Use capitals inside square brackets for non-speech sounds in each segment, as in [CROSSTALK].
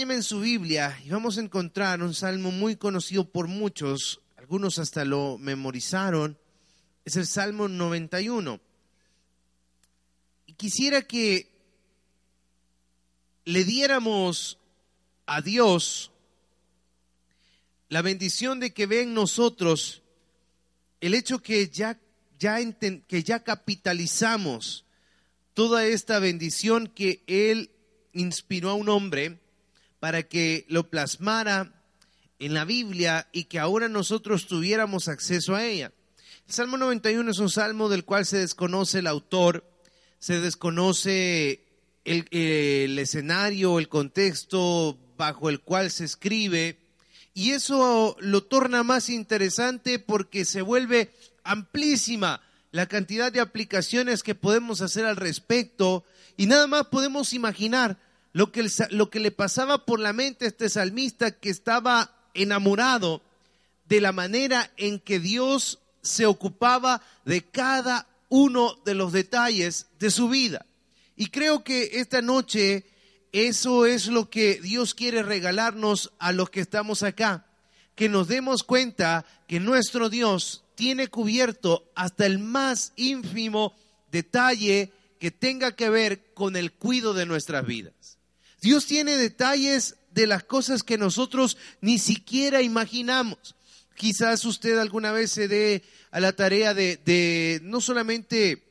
En su Biblia y vamos a encontrar un salmo muy conocido por muchos, algunos hasta lo memorizaron, es el Salmo 91. Y quisiera que le diéramos a Dios la bendición de que ve en nosotros el hecho que ya, ya, que ya capitalizamos toda esta bendición que Él inspiró a un hombre para que lo plasmara en la Biblia y que ahora nosotros tuviéramos acceso a ella. El Salmo 91 es un salmo del cual se desconoce el autor, se desconoce el, el escenario, el contexto bajo el cual se escribe, y eso lo torna más interesante porque se vuelve amplísima la cantidad de aplicaciones que podemos hacer al respecto y nada más podemos imaginar lo que, le pasaba por la mente a este salmista que estaba enamorado de la manera en que Dios se ocupaba de cada uno de los detalles de su vida. Y creo que esta noche eso es lo que Dios quiere regalarnos a los que estamos acá, que nos demos cuenta que nuestro Dios tiene cubierto hasta el más ínfimo detalle que tenga que ver con el cuidado de nuestras vidas. Dios tiene detalles de las cosas que nosotros ni siquiera imaginamos. Quizás usted alguna vez se dé a la tarea de, no solamente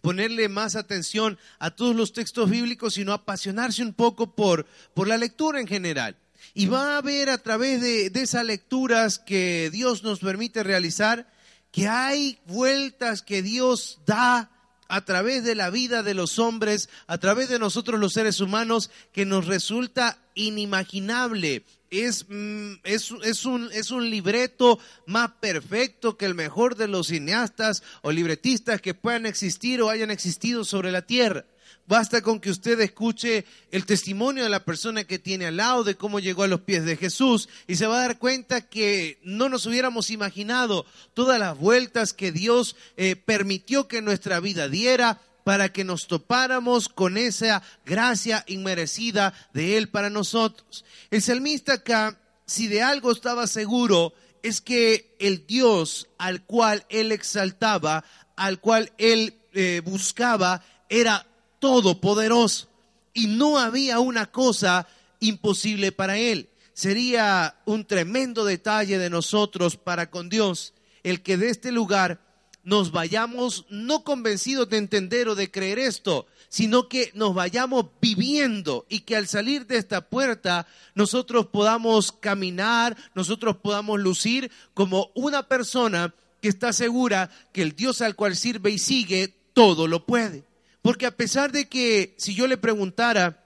ponerle más atención a todos los textos bíblicos, sino apasionarse un poco por, por la lectura en general. Y va a ver a través de, de esas lecturas que Dios nos permite realizar que hay vueltas que Dios da a través de la vida de los hombres, a través de nosotros los seres humanos, que nos resulta inimaginable. Es, mm, es, es, un, es un libreto más perfecto que el mejor de los cineastas o libretistas que puedan existir o hayan existido sobre la tierra. Basta con que usted escuche el testimonio de la persona que tiene al lado de cómo llegó a los pies de Jesús y se va a dar cuenta que no nos hubiéramos imaginado todas las vueltas que Dios eh, permitió que nuestra vida diera para que nos topáramos con esa gracia inmerecida de Él para nosotros. El salmista acá, si de algo estaba seguro, es que el Dios al cual Él exaltaba, al cual Él eh, buscaba, era todopoderoso y no había una cosa imposible para él. Sería un tremendo detalle de nosotros para con Dios el que de este lugar nos vayamos no convencidos de entender o de creer esto, sino que nos vayamos viviendo y que al salir de esta puerta nosotros podamos caminar, nosotros podamos lucir como una persona que está segura que el Dios al cual sirve y sigue todo lo puede. Porque a pesar de que si yo le preguntara,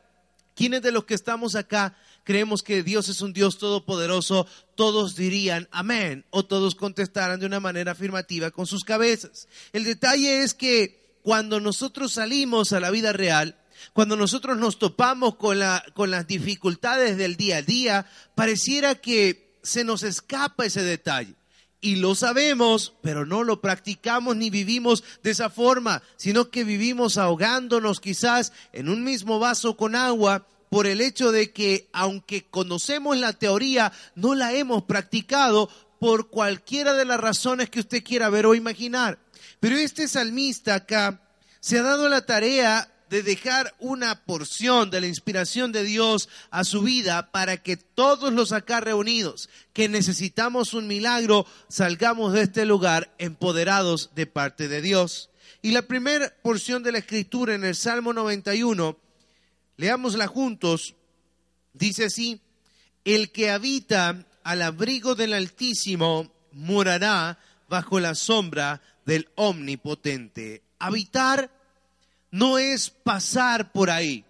¿quiénes de los que estamos acá creemos que Dios es un Dios todopoderoso? Todos dirían amén o todos contestaran de una manera afirmativa con sus cabezas. El detalle es que cuando nosotros salimos a la vida real, cuando nosotros nos topamos con, la, con las dificultades del día a día, pareciera que se nos escapa ese detalle y lo sabemos, pero no lo practicamos ni vivimos de esa forma, sino que vivimos ahogándonos quizás en un mismo vaso con agua por el hecho de que aunque conocemos la teoría, no la hemos practicado por cualquiera de las razones que usted quiera ver o imaginar. Pero este salmista acá se ha dado la tarea de dejar una porción de la inspiración de Dios a su vida para que todos los acá reunidos que necesitamos un milagro salgamos de este lugar empoderados de parte de Dios. Y la primera porción de la escritura en el Salmo 91, leámosla juntos, dice así, el que habita al abrigo del Altísimo morará bajo la sombra del Omnipotente. Habitar no es pasar por ahí.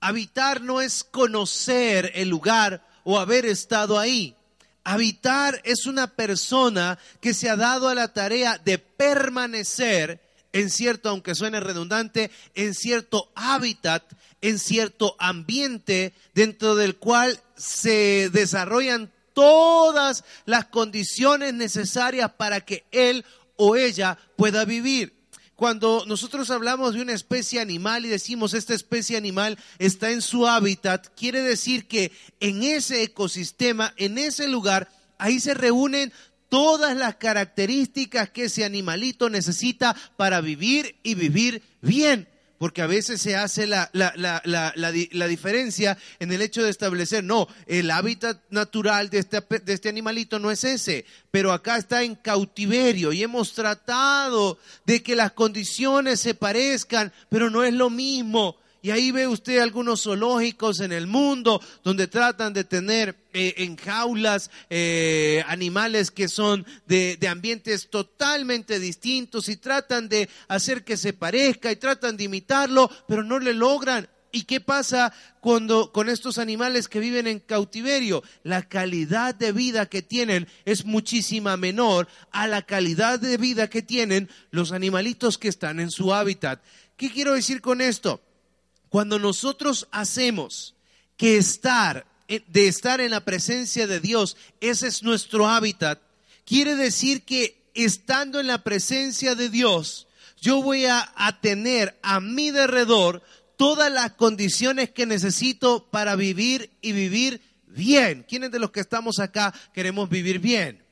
Habitar no es conocer el lugar o haber estado ahí. Habitar es una persona que se ha dado a la tarea de permanecer en cierto, aunque suene redundante, en cierto hábitat, en cierto ambiente dentro del cual se desarrollan todas las condiciones necesarias para que él o ella pueda vivir. Cuando nosotros hablamos de una especie animal y decimos esta especie animal está en su hábitat, quiere decir que en ese ecosistema, en ese lugar, ahí se reúnen todas las características que ese animalito necesita para vivir y vivir bien porque a veces se hace la, diferencia en el hecho de establecer, no, el hábitat natural de este, de este animalito no es ese, pero acá está en cautiverio y hemos tratado de que las condiciones se parezcan, pero no es lo mismo. Y ahí ve usted algunos zoológicos en el mundo donde tratan de tener eh, en jaulas eh, animales que son de, de, ambientes totalmente distintos y tratan de hacer que se parezca y tratan de imitarlo, pero no le logran. ¿Y qué pasa cuando con estos animales que viven en cautiverio? La calidad de vida que tienen es muchísima menor a la calidad de vida que tienen los animalitos que están en su hábitat. ¿Qué quiero decir con esto? Cuando nosotros hacemos que estar, de estar en la presencia de Dios, ese es nuestro hábitat, quiere decir que estando en la presencia de Dios, yo voy a, a tener a mi derredor todas las condiciones que necesito para vivir y vivir bien. ¿Quiénes de los que estamos acá queremos vivir bien?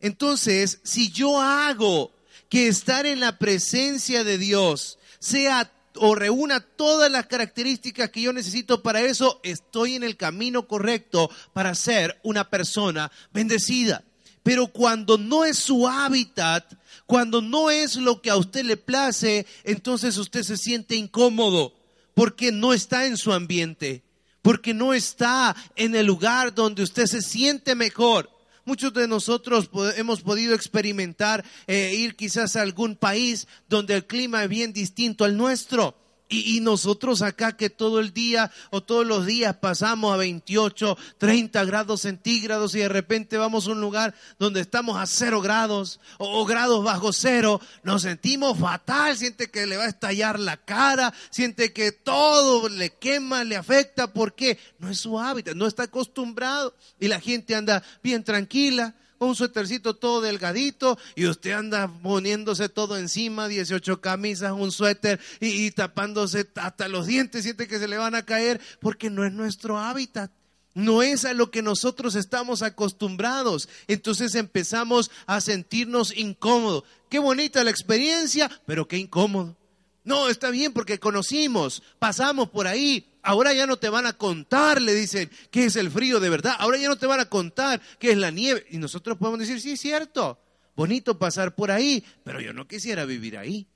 Entonces, si yo hago que estar en la presencia de Dios sea o reúna todas las características que yo necesito para eso, estoy en el camino correcto para ser una persona bendecida. Pero cuando no es su hábitat, cuando no es lo que a usted le place, entonces usted se siente incómodo porque no está en su ambiente, porque no está en el lugar donde usted se siente mejor. Muchos de nosotros hemos podido experimentar eh, ir quizás a algún país donde el clima es bien distinto al nuestro. Y, nosotros acá que todo el día o todos los días pasamos a 28, 30 grados centígrados y de repente vamos a un lugar donde estamos a cero grados o, grados bajo cero, nos sentimos fatal, siente que le va a estallar la cara, siente que todo le quema, le afecta, porque no es su hábitat, no está acostumbrado. Y la gente anda bien tranquila un suétercito todo delgadito y usted anda poniéndose todo encima, 18 camisas, un suéter y, tapándose hasta los dientes, siente que se le van a caer porque no es nuestro hábitat. No es a lo que nosotros estamos acostumbrados. Entonces empezamos a sentirnos incómodos. Qué bonita la experiencia, pero qué incómodo. No, está bien porque conocimos, pasamos por ahí, Ahora ya no te van a contar, le dicen, qué es el frío de verdad. Ahora ya no te van a contar qué es la nieve. Y nosotros podemos decir, sí, es cierto, bonito pasar por ahí, pero yo no quisiera vivir ahí.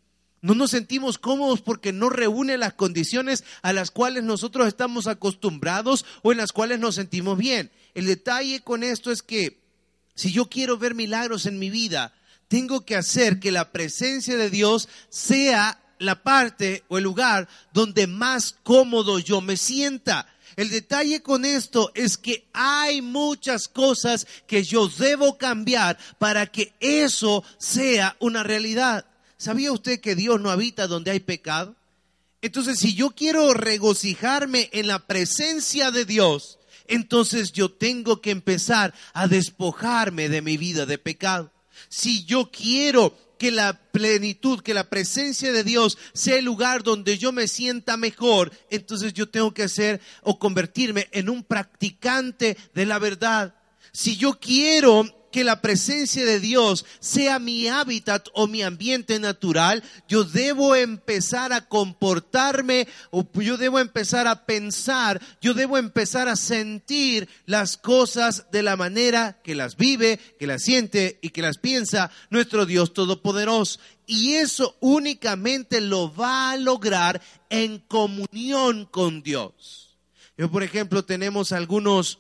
No nos sentimos cómodos porque no reúne las condiciones a las cuales nosotros estamos acostumbrados o en las cuales nos sentimos bien. El detalle con esto es que si yo quiero ver milagros en mi vida, tengo que hacer que la presencia de Dios sea la parte o el lugar donde más cómodo yo me sienta. El detalle con esto es que hay muchas cosas que yo debo cambiar para que eso sea una realidad. ¿Sabía usted que Dios no habita donde hay pecado? Entonces, si yo quiero regocijarme en la presencia de Dios, entonces yo tengo que empezar a despojarme de mi vida de pecado. Si yo quiero que la plenitud, que la presencia de Dios sea el lugar donde yo me sienta mejor, entonces yo tengo que ser o convertirme en un practicante de la verdad. Si yo quiero que la presencia de Dios sea mi hábitat o mi ambiente natural, yo debo empezar a comportarme o yo debo empezar a pensar, yo debo empezar a sentir las cosas de la manera que las vive, que las siente y que las piensa nuestro Dios Todopoderoso. Y eso únicamente lo va a lograr en comunión con Dios. Yo, por ejemplo, tenemos algunos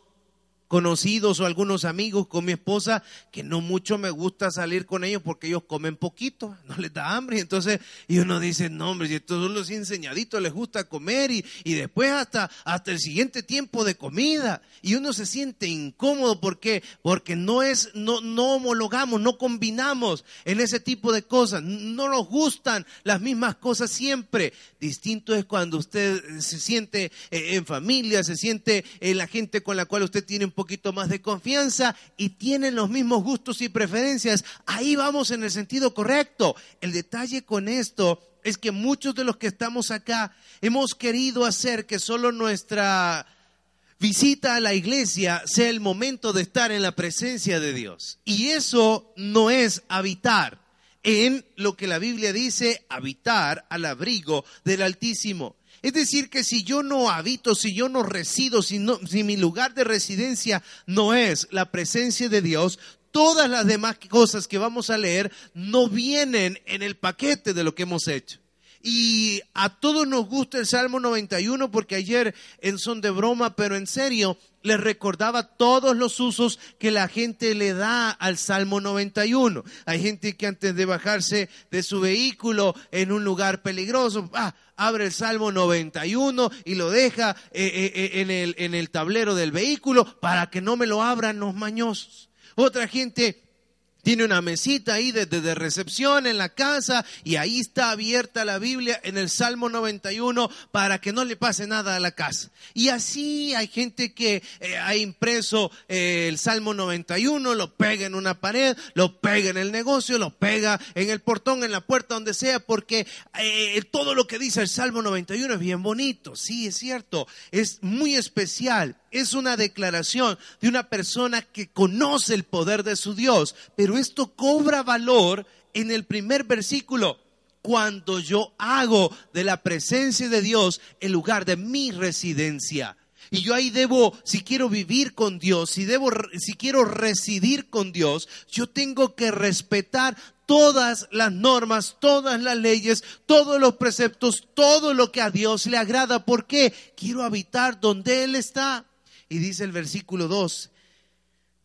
conocidos o algunos amigos con mi esposa que no mucho me gusta salir con ellos porque ellos comen poquito, [LAUGHS] no les da hambre. Entonces, y uno dice, no, hombre, si todos los enseñaditos les gusta comer y, y después hasta, hasta el siguiente tiempo de comida. Y uno se siente incómodo porque, porque no es, no, no homologamos, no combinamos en ese tipo de cosas. No nos gustan las mismas cosas siempre. Distinto es cuando usted se siente eh, en familia, se siente en la gente con la cual usted tiene un poco poquito más de confianza y tienen los mismos gustos y preferencias, ahí vamos en el sentido correcto. El detalle con esto es que muchos de los que estamos acá hemos querido hacer que solo nuestra visita a la iglesia sea el momento de estar en la presencia de Dios. Y eso no es habitar en lo que la Biblia dice, habitar al abrigo del Altísimo. Es decir, que si yo no habito, si yo no resido, si, mi lugar de residencia no es la presencia de Dios, todas las demás cosas que vamos a leer no vienen en el paquete de lo que hemos hecho. Y a todos nos gusta el Salmo 91 porque ayer en son de broma, pero en serio, les recordaba todos los usos que la gente le da al Salmo 91. Hay gente que antes de bajarse de su vehículo en un lugar peligroso, ah, abre el Salmo 91 y lo deja eh, eh, eh, en, el, en el tablero del vehículo para que no me lo abran los mañosos. Otra gente tiene una mesita ahí de, de, recepción en la casa y ahí está abierta la Biblia en el Salmo 91 para que no le pase nada a la casa. Y así hay gente que eh, ha impreso eh, el Salmo 91, lo pega en una pared, lo pega en el negocio, lo pega en el portón, en la puerta, donde sea, porque eh, todo lo que dice el Salmo 91 es bien bonito. Sí, es cierto, es muy especial es una declaración de una persona que conoce el poder de su Dios, pero esto cobra valor en el primer versículo, cuando yo hago de la presencia de Dios el lugar de mi residencia. Y yo ahí debo, si quiero vivir con Dios, si debo, si quiero residir con Dios, yo tengo que respetar todas las normas, todas las leyes, todos los preceptos, todo lo que a Dios le agrada. ¿Por qué? Quiero habitar donde Él está. Y dice el versículo 2,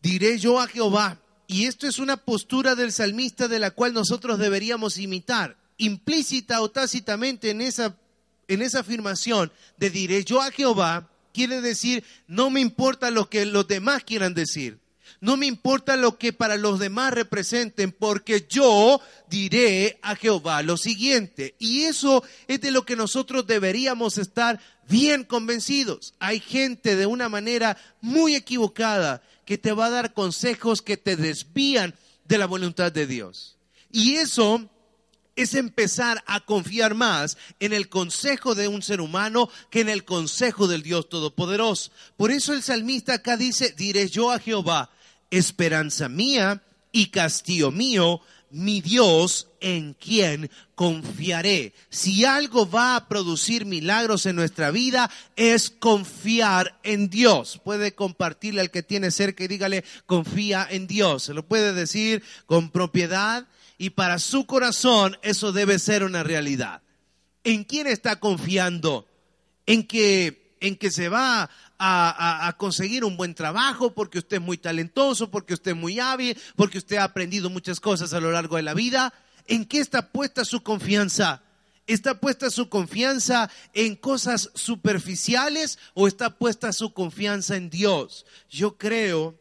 diré yo a Jehová, y esto es una postura del salmista de la cual nosotros deberíamos imitar, implícita o tácitamente en esa, en esa afirmación de diré yo a Jehová, quiere decir, no me importa lo que los demás quieran decir. No me importa lo que para los demás representen, porque yo diré a Jehová lo siguiente. Y eso es de lo que nosotros deberíamos estar bien convencidos. Hay gente de una manera muy equivocada que te va a dar consejos que te desvían de la voluntad de Dios. Y eso es empezar a confiar más en el consejo de un ser humano que en el consejo del Dios Todopoderoso. Por eso el salmista acá dice, diré yo a Jehová, esperanza mía y castillo mío, mi Dios en quien confiaré. Si algo va a producir milagros en nuestra vida es confiar en Dios. Puede compartirle al que tiene cerca y dígale, confía en Dios. Se lo puede decir con propiedad y para su corazón eso debe ser una realidad. ¿En quién está confiando? En que, en que se va a, conseguir un buen trabajo, porque usted es muy talentoso, porque usted es muy hábil, porque usted ha aprendido muchas cosas a lo largo de la vida. ¿En qué está puesta su confianza? ¿Está puesta su confianza en cosas superficiales o está puesta su confianza en Dios? Yo creo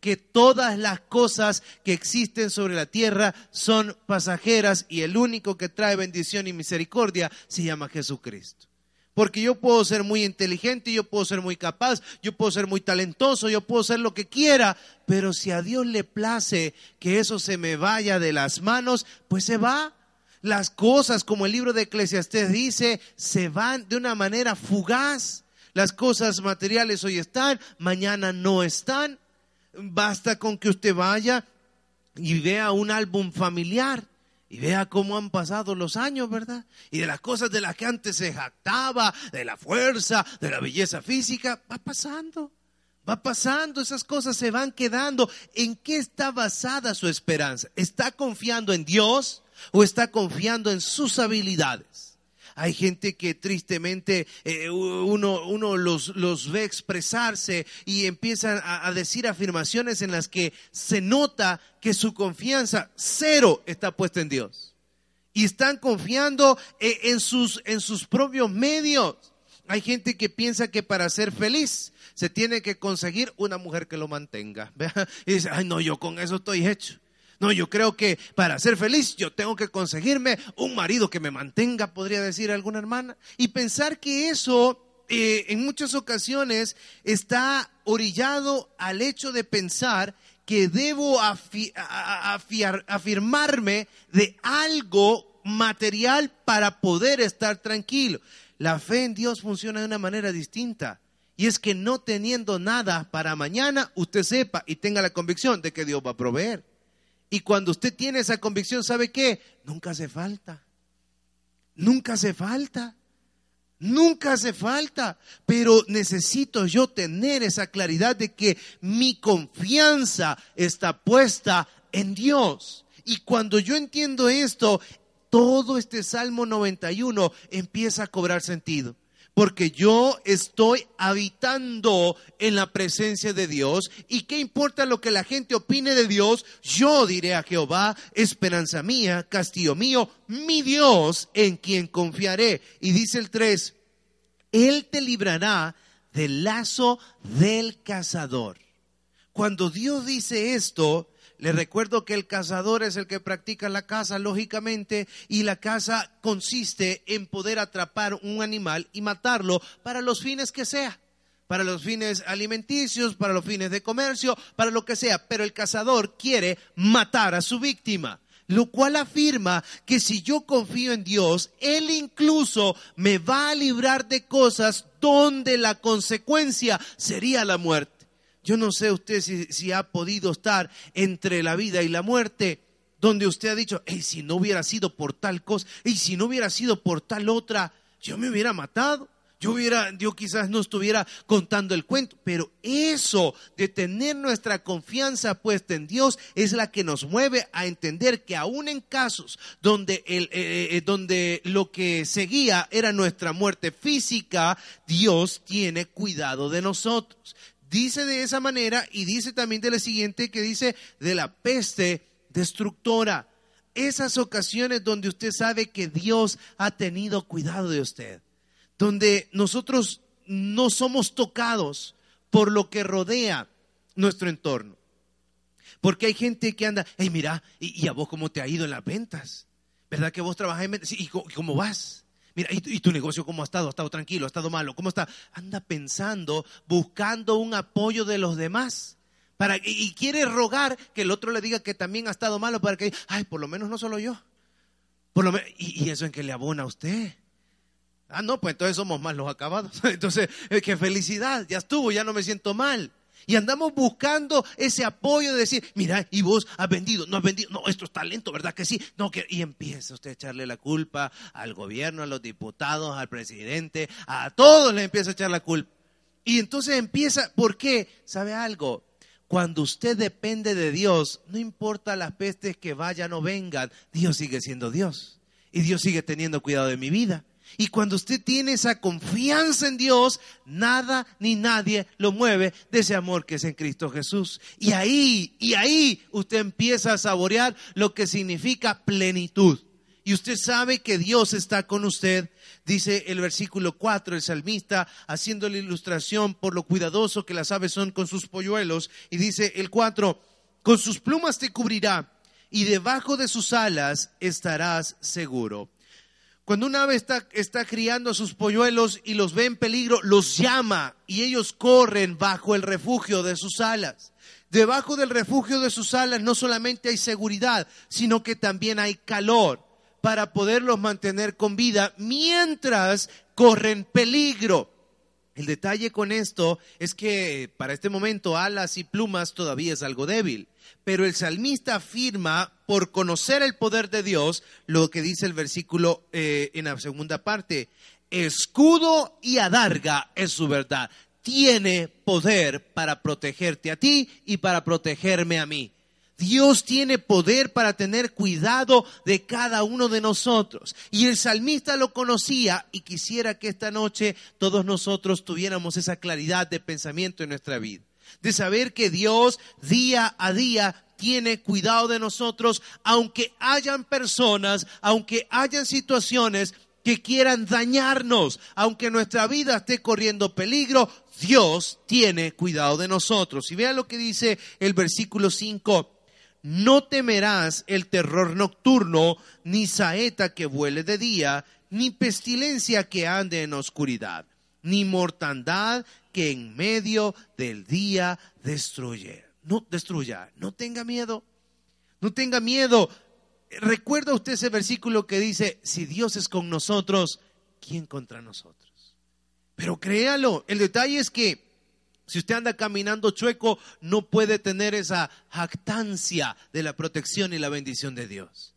que todas las cosas que existen sobre la tierra son pasajeras y el único que trae bendición y misericordia se llama Jesucristo. Porque yo puedo ser muy inteligente, yo puedo ser muy capaz, yo puedo ser muy talentoso, yo puedo ser lo que quiera, pero si a Dios le place que eso se me vaya de las manos, pues se va. Las cosas, como el libro de Eclesiastés dice, se van de una manera fugaz. Las cosas materiales hoy están, mañana no están. Basta con que usted vaya y vea un álbum familiar y vea cómo han pasado los años, ¿verdad? Y de las cosas de las que antes se jactaba, de la fuerza, de la belleza física, va pasando. Va pasando, esas cosas se van quedando. ¿En qué está basada su esperanza? ¿Está confiando en Dios o está confiando en sus habilidades? Hay gente que tristemente eh, uno, uno los, los, ve expresarse y empiezan a, decir afirmaciones en las que se nota que su confianza cero está puesta en Dios. Y están confiando eh, en, sus, en sus propios medios. Hay gente que piensa que para ser feliz se tiene que conseguir una mujer que lo mantenga. [LAUGHS] Y dice, ay no, yo con eso estoy hecho. No, yo creo que para ser feliz yo tengo que conseguirme un marido que me mantenga, podría decir alguna hermana. Y pensar que eso eh, en muchas ocasiones está orillado al hecho de pensar que debo afirmarme de algo material para poder estar tranquilo. La fe en Dios funciona de una manera distinta. Y es que no teniendo nada para mañana, usted sepa y tenga la convicción de que Dios va a proveer. Y cuando usted tiene esa convicción, ¿sabe qué? Nunca hace falta. Nunca hace falta. Nunca hace falta, pero necesito yo tener esa claridad de que mi confianza está puesta en Dios. Y cuando yo entiendo esto, todo este Salmo 91 empieza a cobrar sentido porque yo estoy habitando en la presencia de Dios. ¿Y qué importa lo que la gente opine de Dios? Yo diré a Jehová, esperanza mía, castillo mío, mi Dios en quien confiaré. Y dice el 3, Él te librará del lazo del cazador. Cuando Dios dice esto, le recuerdo que el cazador es el que practica la caza, lógicamente, y la caza consiste en poder atrapar un animal y matarlo para los fines que sea, para los fines alimenticios, para los fines de comercio, para lo que sea. Pero el cazador quiere matar a su víctima lo cual afirma que si yo confío en Dios, Él incluso me va a librar de cosas donde la consecuencia sería la muerte. Yo no sé usted si, ha podido estar entre la vida y la muerte, donde usted ha dicho, hey, si no hubiera sido por tal cosa, y si no hubiera sido por tal otra, yo me hubiera matado. Yo hubiera, yo quizás no estuviera contando el cuento, pero eso de tener nuestra confianza puesta en Dios es la que nos mueve a entender que aún en casos donde, el, eh, eh, donde lo que seguía era nuestra muerte física, Dios tiene cuidado de nosotros dice de esa manera y dice también de la siguiente que dice de la peste destructora. Esas ocasiones donde usted sabe que Dios ha tenido cuidado de usted, donde nosotros no somos tocados por lo que rodea nuestro entorno. Porque hay gente que anda, hey, mira, ¿y, a vos cómo te ha ido en las ventas? ¿Verdad que vos trabajas en ventas? ¿Y cómo vas? Mira, ¿y, tu negocio cómo ha estado? ¿Ha estado tranquilo? ¿Ha estado malo? ¿Cómo está? Anda pensando, buscando un apoyo de los demás. Para, y, quiere rogar que el otro le diga que también ha estado malo para que, ay, por lo menos no solo yo. Por lo y, eso en que le abona a usted. Ah, no, pues entonces somos más los acabados. [LAUGHS] Entonces, eh, qué felicidad, ya estuvo, ya no me siento mal. Y andamos buscando ese apoyo de decir, mira, y vos has vendido, no has vendido, no, esto es talento, ¿verdad que sí? No, que, y empieza usted a echarle la culpa al gobierno, a los diputados, al presidente, a todos le empieza a echar la culpa. Y entonces empieza, ¿por qué? ¿Sabe algo? Cuando usted depende de Dios, no importa las pestes que vayan o vengan, Dios sigue siendo Dios. Y Dios sigue teniendo cuidado de mi vida. Y cuando usted tiene esa confianza en Dios, nada ni nadie lo mueve de ese amor que es en Cristo Jesús. Y ahí, y ahí usted empieza a saborear lo que significa plenitud. Y usted sabe que Dios está con usted. Dice el versículo 4, el salmista, haciendo la ilustración por lo cuidadoso que las aves son con sus polluelos. Y dice el 4, con sus plumas te cubrirá y debajo de sus alas estarás seguro. Cuando una ave está, está, criando a sus polluelos y los ve en peligro, los llama y ellos corren bajo el refugio de sus alas. Debajo del refugio de sus alas no solamente hay seguridad, sino que también hay calor para poderlos mantener con vida mientras corren peligro. El detalle con esto es que para este momento alas y plumas todavía es algo débil. Pero el salmista afirma, por conocer el poder de Dios, lo que dice el versículo eh, en la segunda parte, escudo y adarga es su verdad. Tiene poder para protegerte a ti y para protegerme a mí. Dios tiene poder para tener cuidado de cada uno de nosotros. Y el salmista lo conocía y quisiera que esta noche todos nosotros tuviéramos esa claridad de pensamiento en nuestra vida de saber que Dios día a día tiene cuidado de nosotros, aunque hayan personas, aunque hayan situaciones que quieran dañarnos, aunque nuestra vida esté corriendo peligro, Dios tiene cuidado de nosotros. Y vean lo que dice el versículo 5. No temerás el terror nocturno, ni saeta que vuele de día, ni pestilencia que ande en oscuridad ni mortandad que en medio del día destruye. No destruya, no tenga miedo. No tenga miedo. ¿Recuerda usted ese versículo que dice, si Dios es con nosotros, ¿quién contra nosotros? Pero créalo, el detalle es que si usted anda caminando chueco, no puede tener esa jactancia de la protección y la bendición de Dios.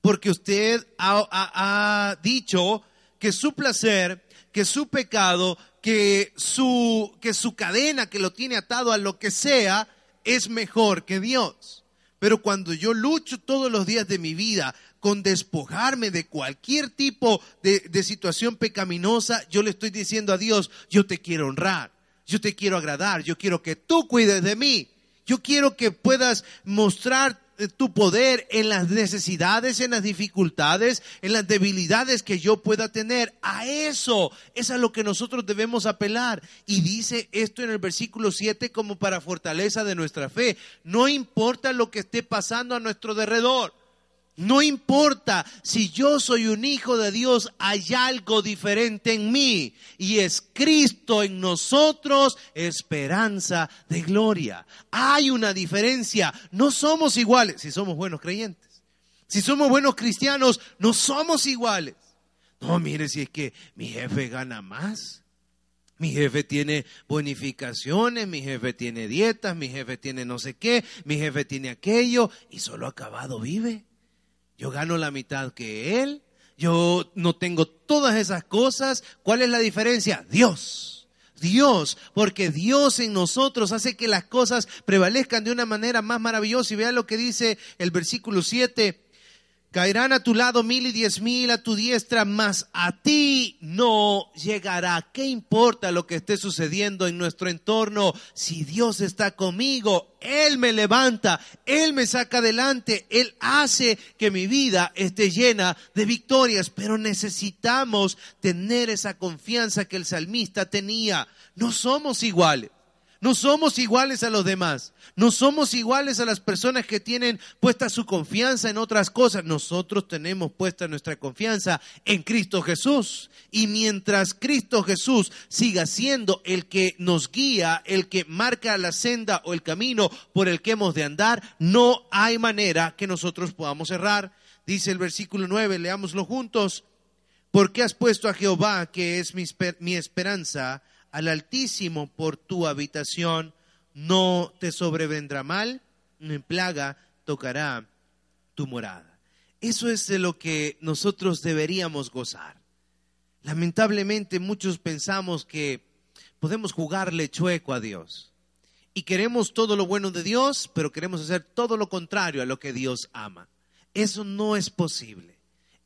Porque usted ha, dicho que su placer, que su pecado, que su, que su cadena que lo tiene atado a lo que sea, es mejor que Dios. Pero cuando yo lucho todos los días de mi vida con despojarme de cualquier tipo de, de, situación pecaminosa, yo le estoy diciendo a Dios, yo te quiero honrar, yo te quiero agradar, yo quiero que tú cuides de mí, yo quiero que puedas mostrar tu poder en las necesidades, en las dificultades, en las debilidades que yo pueda tener. A eso es a lo que nosotros debemos apelar. Y dice esto en el versículo 7 como para fortaleza de nuestra fe. No importa lo que esté pasando a nuestro derredor. No importa si yo soy un hijo de Dios, hay algo diferente en mí y es Cristo en nosotros, esperanza de gloria. Hay una diferencia, no somos iguales si somos buenos creyentes. Si somos buenos cristianos, no somos iguales. No, mire, si es que mi jefe gana más. Mi jefe tiene bonificaciones, mi jefe tiene dietas, mi jefe tiene no sé qué, mi jefe tiene aquello y solo acabado vive. Yo gano la mitad que él. Yo no tengo todas esas cosas. ¿Cuál es la diferencia? Dios. Dios, porque Dios en nosotros hace que las cosas prevalezcan de una manera más maravillosa. Y vea lo que dice el versículo 7. Caerán a tu lado mil y diez mil a tu diestra, mas a ti no llegará. ¿Qué importa lo que esté sucediendo en nuestro entorno? Si Dios está conmigo, Él me levanta, Él me saca adelante, Él hace que mi vida esté llena de victorias. Pero necesitamos tener esa confianza que el salmista tenía. No somos iguales. No somos iguales a los demás. No somos iguales a las personas que tienen puesta su confianza en otras cosas. Nosotros tenemos puesta nuestra confianza en Cristo Jesús. Y mientras Cristo Jesús siga siendo el que nos guía, el que marca la senda o el camino por el que hemos de andar, no hay manera que nosotros podamos errar. Dice el versículo 9, leámoslo juntos. Porque has puesto a Jehová, que es mi, mi esperanza, al Altísimo por tu habitación, no te sobrevendrá mal, ni plaga tocará tu morada. Eso es de lo que nosotros deberíamos gozar. Lamentablemente muchos pensamos que podemos jugarle chueco a Dios. Y queremos todo lo bueno de Dios, pero queremos hacer todo lo contrario a lo que Dios ama. Eso no es posible.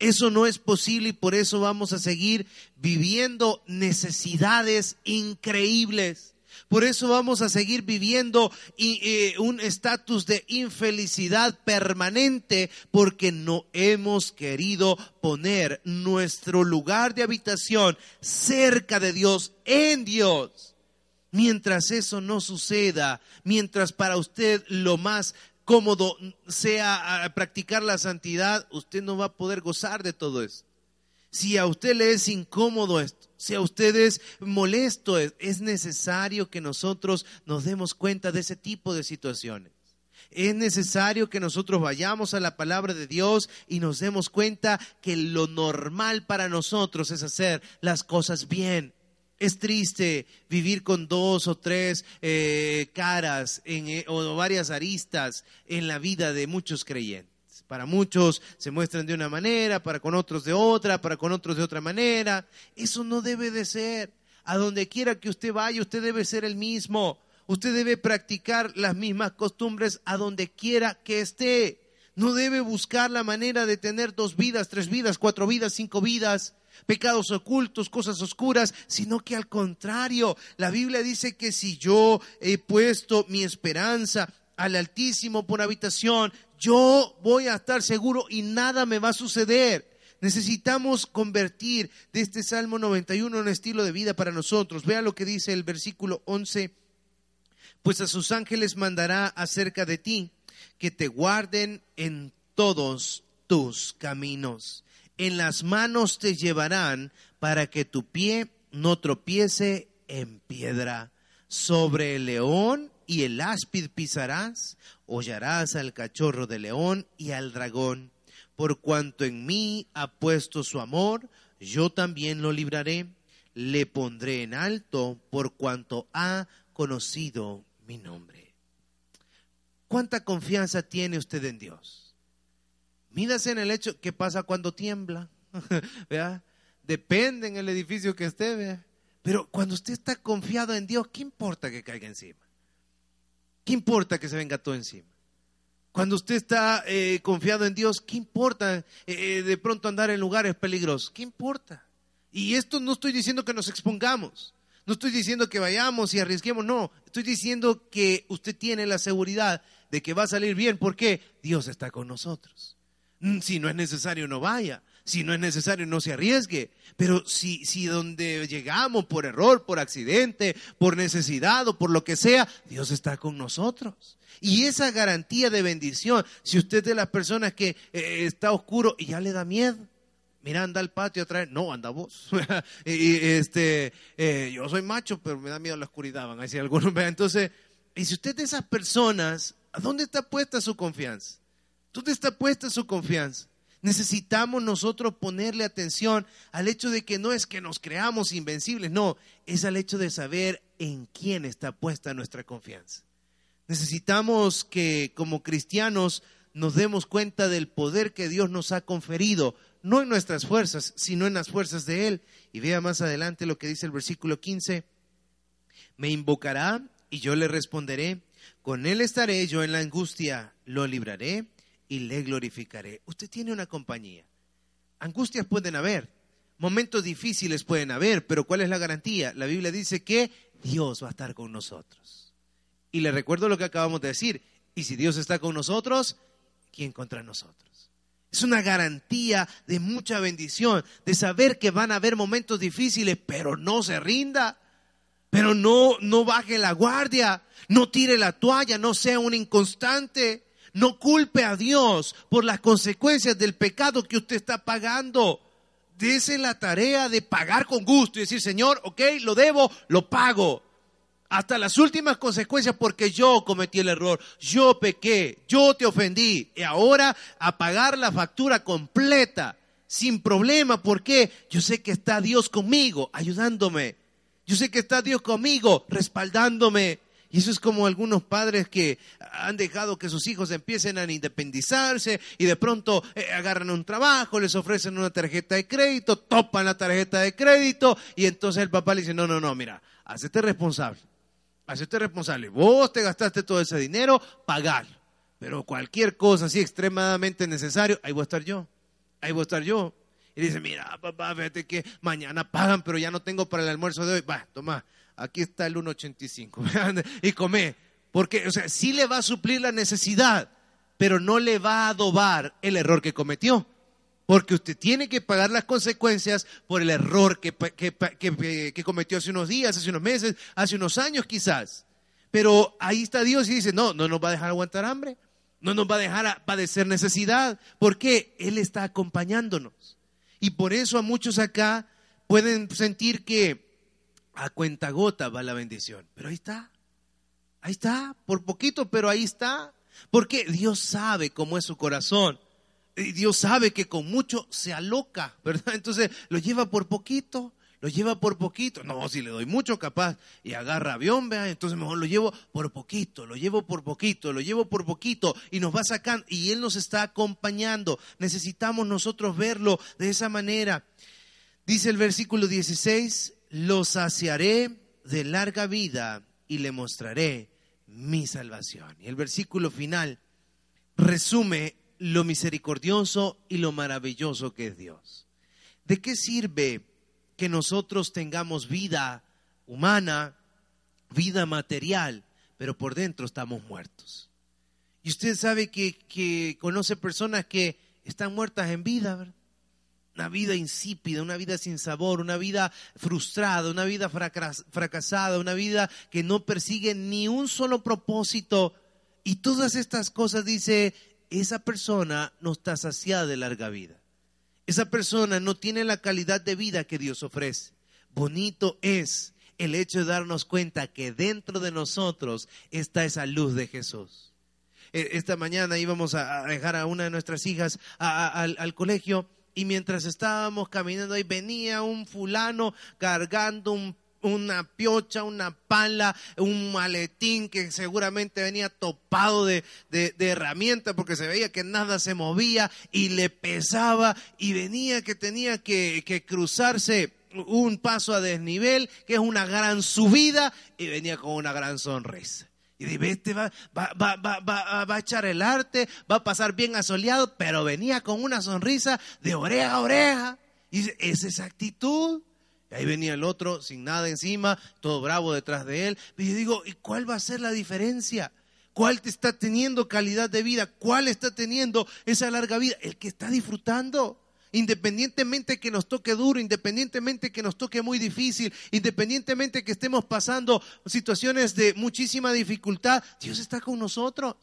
Eso no es posible y por eso vamos a seguir viviendo necesidades increíbles. Por eso vamos a seguir viviendo eh, un estatus de infelicidad permanente porque no hemos querido poner nuestro lugar de habitación cerca de Dios, en Dios. Mientras eso no suceda, mientras para usted lo más cómodo sea practicar la santidad, usted no va a poder gozar de todo eso. Si a usted le es incómodo esto, si a usted es molesto, es necesario que nosotros nos demos cuenta de ese tipo de situaciones. Es necesario que nosotros vayamos a la palabra de Dios y nos demos cuenta que lo normal para nosotros es hacer las cosas bien. Es triste vivir con dos o tres eh, caras eh, o varias aristas en la vida de muchos creyentes. Para muchos se muestran de una manera, para con otros de otra, para con otros de otra manera. Eso no debe de ser. A donde quiera que usted vaya, usted debe ser el mismo. Usted debe practicar las mismas costumbres a donde quiera que esté. No debe buscar la manera de tener dos vidas, tres vidas, cuatro vidas, cinco vidas pecados ocultos, cosas oscuras, sino que al contrario, la Biblia dice que si yo he puesto mi esperanza al Altísimo por habitación, yo voy a estar seguro y nada me va a suceder. Necesitamos convertir de este Salmo 91 en un estilo de vida para nosotros. Vea lo que dice el versículo 11. Pues a sus ángeles mandará acerca de ti que te guarden en todos tus caminos en las manos te llevarán para que tu pie no tropiece en piedra. Sobre el león y el áspid pisarás, hollarás al cachorro de león y al dragón. Por cuanto en mí ha puesto su amor, yo también lo libraré. Le pondré en alto por cuanto ha conocido mi nombre. ¿Cuánta confianza tiene usted en Dios? Mírase en el hecho, ¿qué pasa cuando tiembla? [LAUGHS] ¿Vea? Depende en el edificio que esté, ¿vea? Pero cuando usted está confiado en Dios, ¿qué importa que caiga encima? ¿Qué importa que se venga todo encima? Cuando usted está eh, confiado en Dios, ¿qué importa eh, de pronto andar en lugares peligrosos? ¿Qué importa? Y esto no estoy diciendo que nos expongamos, no estoy diciendo que vayamos y arriesguemos, no, estoy diciendo que usted tiene la seguridad de que va a salir bien porque Dios está con nosotros. Mm, si no es necesario, no vaya. Si no es necesario, no se arriesgue. Pero si, si donde llegamos por error, por accidente, por necesidad o por lo que sea, Dios está con nosotros. Y esa garantía de bendición, si usted de las personas que eh, está oscuro y ya le da miedo, mira, anda al patio a no, anda vos. [LAUGHS] y, este, eh, yo soy macho, pero me da miedo la oscuridad, van a decir algunos. Entonces, y si usted de esas personas, ¿a dónde está puesta su confianza? ¿Dónde está puesta su confianza? Necesitamos nosotros ponerle atención al hecho de que no es que nos creamos invencibles, no, es al hecho de saber en quién está puesta nuestra confianza. Necesitamos que como cristianos nos demos cuenta del poder que Dios nos ha conferido, no en nuestras fuerzas, sino en las fuerzas de Él. Y vea más adelante lo que dice el versículo 15, me invocará y yo le responderé, con Él estaré yo en la angustia, lo libraré y le glorificaré. Usted tiene una compañía. Angustias pueden haber, momentos difíciles pueden haber, pero ¿cuál es la garantía? La Biblia dice que Dios va a estar con nosotros. Y le recuerdo lo que acabamos de decir. Y si Dios está con nosotros, ¿quién contra nosotros? Es una garantía de mucha bendición, de saber que van a haber momentos difíciles, pero no se rinda, pero no, no baje la guardia, no tire la toalla, no sea un inconstante. No culpe a Dios por las consecuencias del pecado que usted está pagando. Dese la tarea de pagar con gusto y decir, Señor, ok, lo debo, lo pago. Hasta las últimas consecuencias porque yo cometí el error, yo pequé, yo te ofendí. Y ahora a pagar la factura completa, sin problema, porque yo sé que está Dios conmigo, ayudándome. Yo sé que está Dios conmigo, respaldándome. Y eso es como algunos padres que han dejado que sus hijos empiecen a independizarse y de pronto eh, agarran un trabajo, les ofrecen una tarjeta de crédito, topan la tarjeta de crédito y entonces el papá le dice, no, no, no, mira, hacete responsable, hacete responsable. Vos te gastaste todo ese dinero, pagar. Pero cualquier cosa así extremadamente necesario, ahí voy a estar yo, ahí voy a estar yo. Y dice, mira, papá, fíjate que mañana pagan, pero ya no tengo para el almuerzo de hoy. Va, toma, aquí está el 1.85 [LAUGHS] y come. Porque, o sea, sí le va a suplir la necesidad, pero no le va a adobar el error que cometió. Porque usted tiene que pagar las consecuencias por el error que, que, cometió hace unos días, hace unos meses, hace unos años quizás. Pero ahí está Dios y dice, no, no nos va a dejar aguantar hambre, no nos va a dejar padecer necesidad, porque Él está acompañándonos. Y por eso a muchos acá pueden sentir que a cuenta gota va la bendición. Pero ahí está, ahí está, por poquito, pero ahí está. Porque Dios sabe cómo es su corazón. Dios sabe que con mucho se aloca, [LAUGHS] ¿verdad? Entonces lo lleva por poquito, lo lleva por poquito. No, si le doy mucho capaz y agarra avión, vea, entonces mejor lo llevo por poquito, lo llevo por poquito, lo llevo por poquito y nos va sacando y Él nos está acompañando. Necesitamos nosotros verlo de esa manera. Dice el versículo 16, lo saciaré de larga vida y le mostraré mi salvación. Y el versículo final resume lo misericordioso y lo maravilloso que es Dios. ¿De qué sirve que nosotros tengamos vida humana, vida material, pero por dentro estamos muertos? Y usted sabe que, que conoce personas que están muertas en vida, ¿verdad? Una vida insípida, una vida sin sabor, una vida frustrada, una vida fracasada, una vida que no persigue ni un solo propósito. Y todas estas cosas dice, esa persona no está saciada de larga vida. Esa persona no tiene la calidad de vida que Dios ofrece. bonito es el hecho de darnos cuenta que dentro de nosotros está esa luz de Jesús. E, esta mañana íbamos a dejar a una de nuestras hijas al, colegio y mientras estábamos caminando ahí venía un fulano cargando una piocha, una pala, un maletín que seguramente venía topado de, herramientas porque se veía que nada se movía y le pesaba y venía que tenía que cruzarse un paso a desnivel, que es una gran subida, y venía con una gran sonrisa. Y dice, este va, va, va, va, va a echar el arte, va a pasar bien asoleado, pero venía con una sonrisa de oreja a oreja. Y es esa actitud. Y ahí venía el otro sin nada encima, todo bravo detrás de él. Y yo digo, ¿y cuál va a ser la diferencia? ¿Cuál está teniendo calidad de vida? ¿Cuál está teniendo esa larga vida? El que está disfrutando. Independientemente que nos toque duro, independientemente que nos toque muy difícil, independientemente que estemos pasando situaciones de muchísima dificultad, Dios está con nosotros.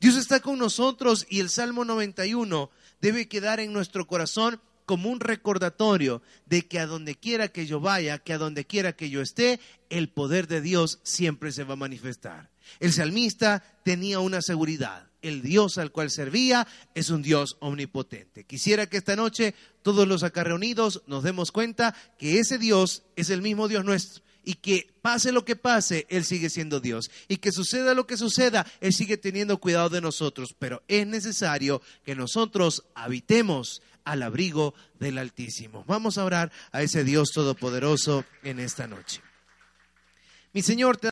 Dios está con nosotros y el Salmo 91 debe quedar en nuestro corazón como un recordatorio de que a donde quiera que yo vaya, que a donde quiera que yo esté, el poder de Dios siempre se va a manifestar. El salmista tenía una seguridad el Dios al cual servía es un Dios omnipotente. Quisiera que esta noche todos los acá reunidos nos demos cuenta que ese Dios es el mismo Dios nuestro y que pase lo que pase, Él sigue siendo Dios. Y que suceda lo que suceda, Él sigue teniendo cuidado de nosotros. Pero es necesario que nosotros habitemos al abrigo del Altísimo. Vamos a orar a ese Dios todopoderoso en esta noche. Mi Señor, te